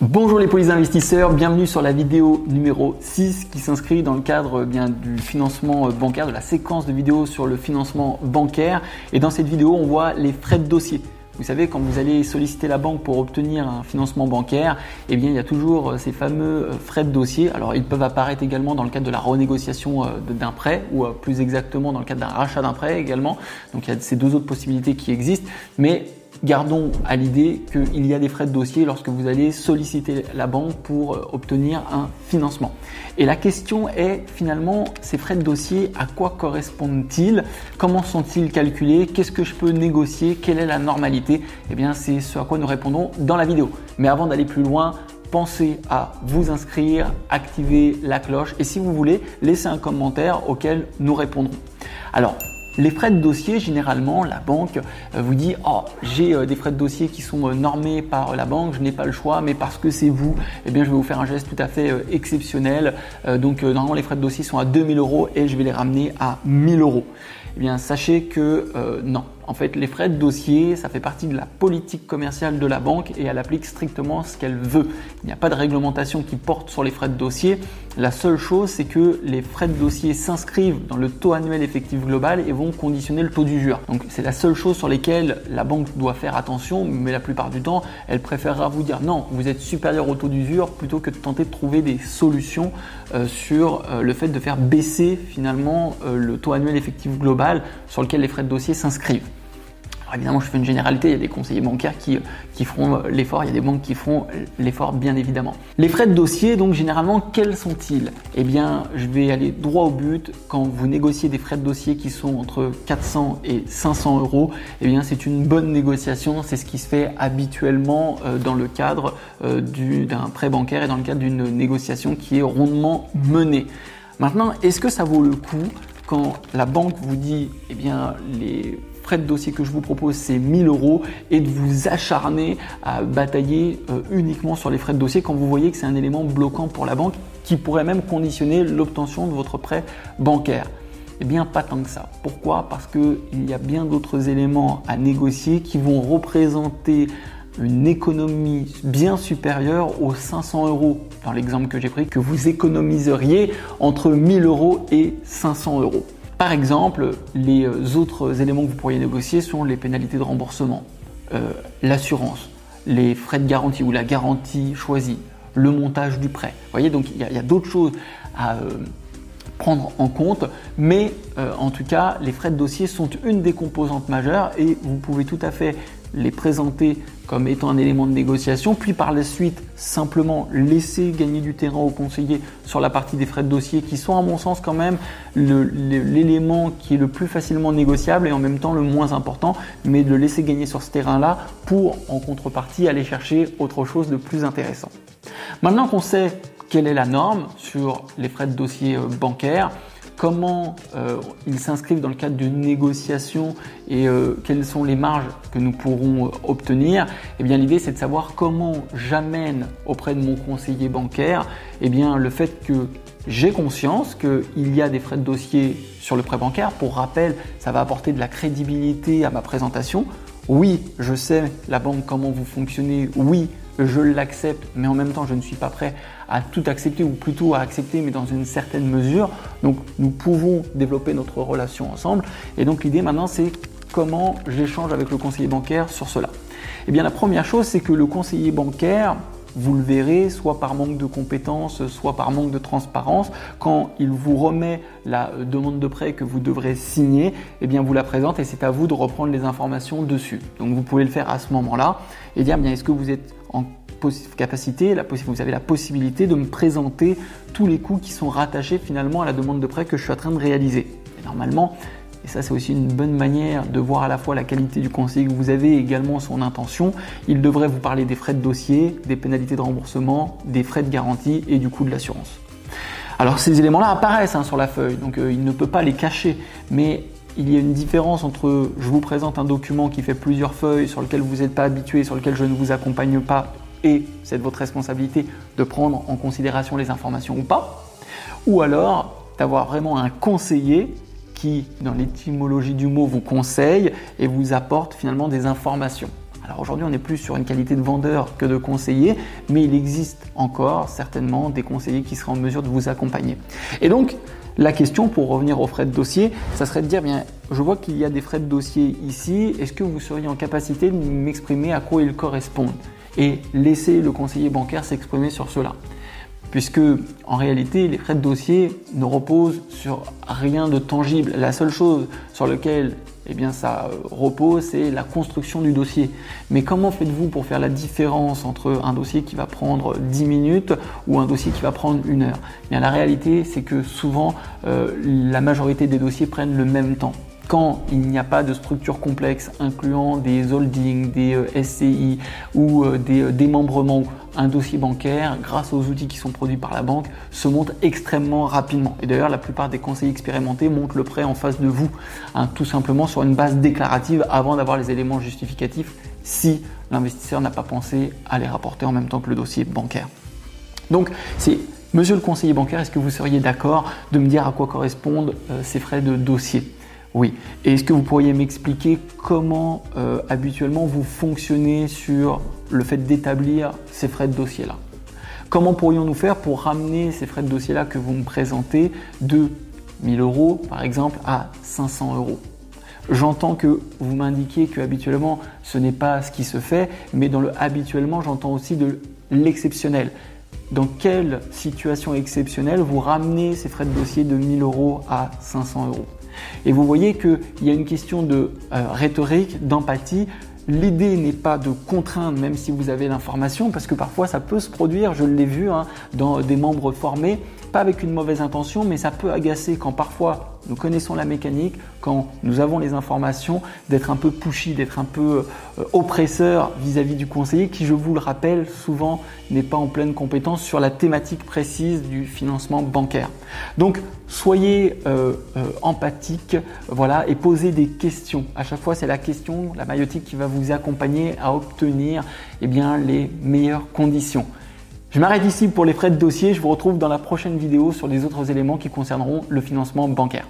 Bonjour les polis investisseurs, bienvenue sur la vidéo numéro 6 qui s'inscrit dans le cadre eh bien du financement bancaire, de la séquence de vidéos sur le financement bancaire. Et dans cette vidéo, on voit les frais de dossier. Vous savez, quand vous allez solliciter la banque pour obtenir un financement bancaire, eh bien, il y a toujours euh, ces fameux euh, frais de dossier. Alors, ils peuvent apparaître également dans le cadre de la renégociation euh, d'un prêt ou plus exactement dans le cadre d'un rachat d'un prêt également. Donc, il y a ces deux autres possibilités qui existent. Mais Gardons à l'idée qu'il y a des frais de dossier lorsque vous allez solliciter la banque pour euh, obtenir un financement. Et la question est finalement, ces frais de dossier, à quoi correspondent-ils? Comment sont-ils calculés? Qu'est-ce que je peux négocier? Quelle est la normalité? Eh bien, c'est ce à quoi nous répondons dans la vidéo. Mais avant d'aller plus loin, pensez à vous inscrire, activer la cloche et si vous voulez, laissez un commentaire auquel nous répondrons. Alors, les frais de dossier, généralement, la banque euh, vous dit Oh, j'ai euh, des frais de dossier qui sont euh, normés par la banque, je n'ai pas le choix, mais parce que c'est vous, eh bien, je vais vous faire un geste tout à fait exceptionnel. Donc, normalement, les frais de dossier sont à 2000 euros et je vais les ramener à 1000 euros. Eh bien, sachez que non, en fait, les frais de dossier, ça fait partie de la politique commerciale de la banque et elle applique strictement ce qu'elle veut. Il n'y a pas de réglementation qui porte sur les frais de dossier. La seule chose, c'est que les frais de dossier s'inscrivent dans le taux annuel effectif global et vont conditionner le taux d'usure. Donc, c'est la seule chose sur laquelle la banque doit faire attention, mais la plupart du temps, elle préférera vous dire non, vous êtes supérieur au taux d'usure plutôt que de tenter de trouver des solutions euh, sur euh, le fait de faire baisser finalement euh, le taux annuel effectif global sur lequel les frais de dossier s'inscrivent évidemment, je fais une généralité, il y a des conseillers bancaires qui, qui feront l'effort, il y a des banques qui feront l'effort, bien évidemment. Les frais de dossier, donc généralement, quels sont-ils? Eh bien, je vais aller droit au but. Quand vous négociez des frais de dossier qui sont entre 400 et 500 euros, eh bien, c'est une bonne négociation. C'est ce qui se fait habituellement euh, dans le cadre euh, d'un prêt bancaire et dans le cadre d'une négociation qui est rondement menée. Maintenant, est-ce que ça vaut le coup quand la banque vous dit, eh bien, les de dossier que je vous propose, c'est 1000 euros et de vous acharner à batailler euh, uniquement sur les frais de dossier quand vous voyez que c'est un élément bloquant pour la banque qui pourrait même conditionner l'obtention de votre prêt bancaire. Eh bien, pas tant que ça. Pourquoi? Parce qu'il y a bien d'autres éléments à négocier qui vont représenter une économie bien supérieure aux 500 euros dans l'exemple que j'ai pris, que vous économiseriez entre 1000 euros et 500 euros. Par exemple, les euh, autres éléments que vous pourriez négocier sont les pénalités de remboursement, euh, l'assurance, les frais de garantie ou la garantie choisie, le montage du prêt. Vous voyez, donc il y a, d'autres choses à euh, prendre en compte, mais en tout cas, les frais de dossier sont une des composantes majeures et vous pouvez tout à fait les présenter comme étant un élément de négociation, puis par la suite simplement laisser gagner du terrain aux conseillers sur la partie des frais de dossier qui sont à mon sens quand même l'élément qui est le plus facilement négociable et en même temps le moins important, mais de le laisser gagner sur ce terrain-là pour en contrepartie aller chercher autre chose de plus intéressant. Maintenant qu'on sait quelle est la norme sur les frais de dossier euh, bancaires, comment euh, ils s'inscrivent dans le cadre d'une négociation et euh, quelles sont les marges que nous pourrons euh, obtenir, eh bien l'idée c'est de savoir comment j'amène auprès de mon conseiller bancaire eh bien, le fait que j'ai conscience qu'il y a des frais de dossier sur le prêt bancaire. Pour rappel, ça va apporter de la crédibilité à ma présentation. Oui, je sais la banque comment vous fonctionnez. Oui, je l'accepte, mais en même temps, je ne suis pas prêt à tout accepter, ou plutôt à accepter, mais dans une certaine mesure. Donc, nous pouvons développer notre relation ensemble. Et donc, l'idée maintenant, c'est comment j'échange avec le conseiller bancaire sur cela. Eh bien, la première chose, c'est que le conseiller bancaire, vous le verrez, soit par manque de compétences, soit par manque de transparence, quand il vous remet la euh, demande de prêt que vous devrez signer, eh bien vous la présente et c'est à vous de reprendre les informations dessus. Donc vous pouvez le faire à ce moment-là et dire bien est-ce que vous êtes en capacité, vous avez la possibilité de me présenter tous les coûts qui sont rattachés finalement à la demande de prêt que je suis en train de réaliser? Normalement, et ça c'est aussi une bonne manière de voir à la fois la qualité du conseiller que vous avez et également son intention, il devrait vous parler des frais de dossier, des pénalités de remboursement, des frais de garantie et du coût de l'assurance. Alors ces éléments-là apparaissent hein, sur la feuille, donc euh, il ne peut pas les cacher, mais il y a une différence entre je vous présente un document qui fait plusieurs feuilles sur lequel vous n'êtes pas habitué, sur lequel je ne vous accompagne pas, et c'est de votre responsabilité de prendre en considération les informations ou pas, ou alors d'avoir vraiment un conseiller dans l'étymologie du mot, vous conseille et vous apporte finalement des informations. Alors aujourd'hui, on est plus sur une qualité de vendeur que de conseiller, mais il existe encore certainement des conseillers qui seraient en mesure de vous accompagner. Et donc, la question, pour revenir aux frais de dossier, ça serait de dire, bien, je vois qu'il y a des frais de dossier ici, est-ce que vous seriez en capacité de m'exprimer à quoi ils correspondent? Et laisser le conseiller bancaire s'exprimer sur cela puisque en réalité les frais de dossier ne reposent sur rien de tangible. La seule chose sur laquelle eh ça repose, c'est la construction du dossier. Mais comment faites-vous pour faire la différence entre un dossier qui va prendre 10 minutes ou un dossier qui va prendre une heure? Eh bien, La réalité, c'est que souvent, euh, la majorité des dossiers prennent le même temps quand il n'y a pas de structure complexe incluant des holdings, des euh, SCI ou euh, des euh, démembrements, un dossier bancaire, grâce aux outils qui sont produits par la banque, se monte extrêmement rapidement. Et d'ailleurs, la plupart des conseillers expérimentés montent le prêt en face de vous, hein, tout simplement sur une base déclarative avant d'avoir les éléments justificatifs si l'investisseur n'a pas pensé à les rapporter en même temps que le dossier bancaire. Donc, c'est Monsieur le conseiller bancaire, est-ce que vous seriez d'accord de me dire à quoi correspondent ces frais de dossier? Oui. Et est-ce que vous pourriez m'expliquer comment euh, habituellement vous fonctionnez sur le fait d'établir ces frais de dossier-là? Comment pourrions-nous faire pour ramener ces frais de dossier-là que vous me présentez de 1000 euros par exemple à 500 euros? J'entends que vous m'indiquiez que habituellement ce n'est pas ce qui se fait, mais dans le habituellement j'entends aussi de l'exceptionnel. Dans quelle situation exceptionnelle vous ramenez ces frais de dossier de 1000 euros à 500 euros? Et vous voyez qu'il y a une question de euh, rhétorique, d'empathie. L'idée n'est pas de contraindre même si vous avez l'information, parce que parfois ça peut se produire, je l'ai vu hein, dans des membres formés, pas avec une mauvaise intention, mais ça peut agacer quand parfois nous connaissons la mécanique, quand nous avons les informations, d'être un peu pushy, d'être un peu euh, oppresseur vis-à-vis du conseiller qui, je vous le rappelle, souvent n'est pas en pleine compétence sur la thématique précise du financement bancaire. Donc, soyez euh, euh, empathique, voilà, et posez des questions. À chaque fois, c'est la question, la maïotique qui va vous accompagner à obtenir eh bien, les meilleures conditions. Je m'arrête ici pour les frais de dossier. Je vous retrouve dans la prochaine vidéo sur les autres éléments qui concerneront le financement bancaire.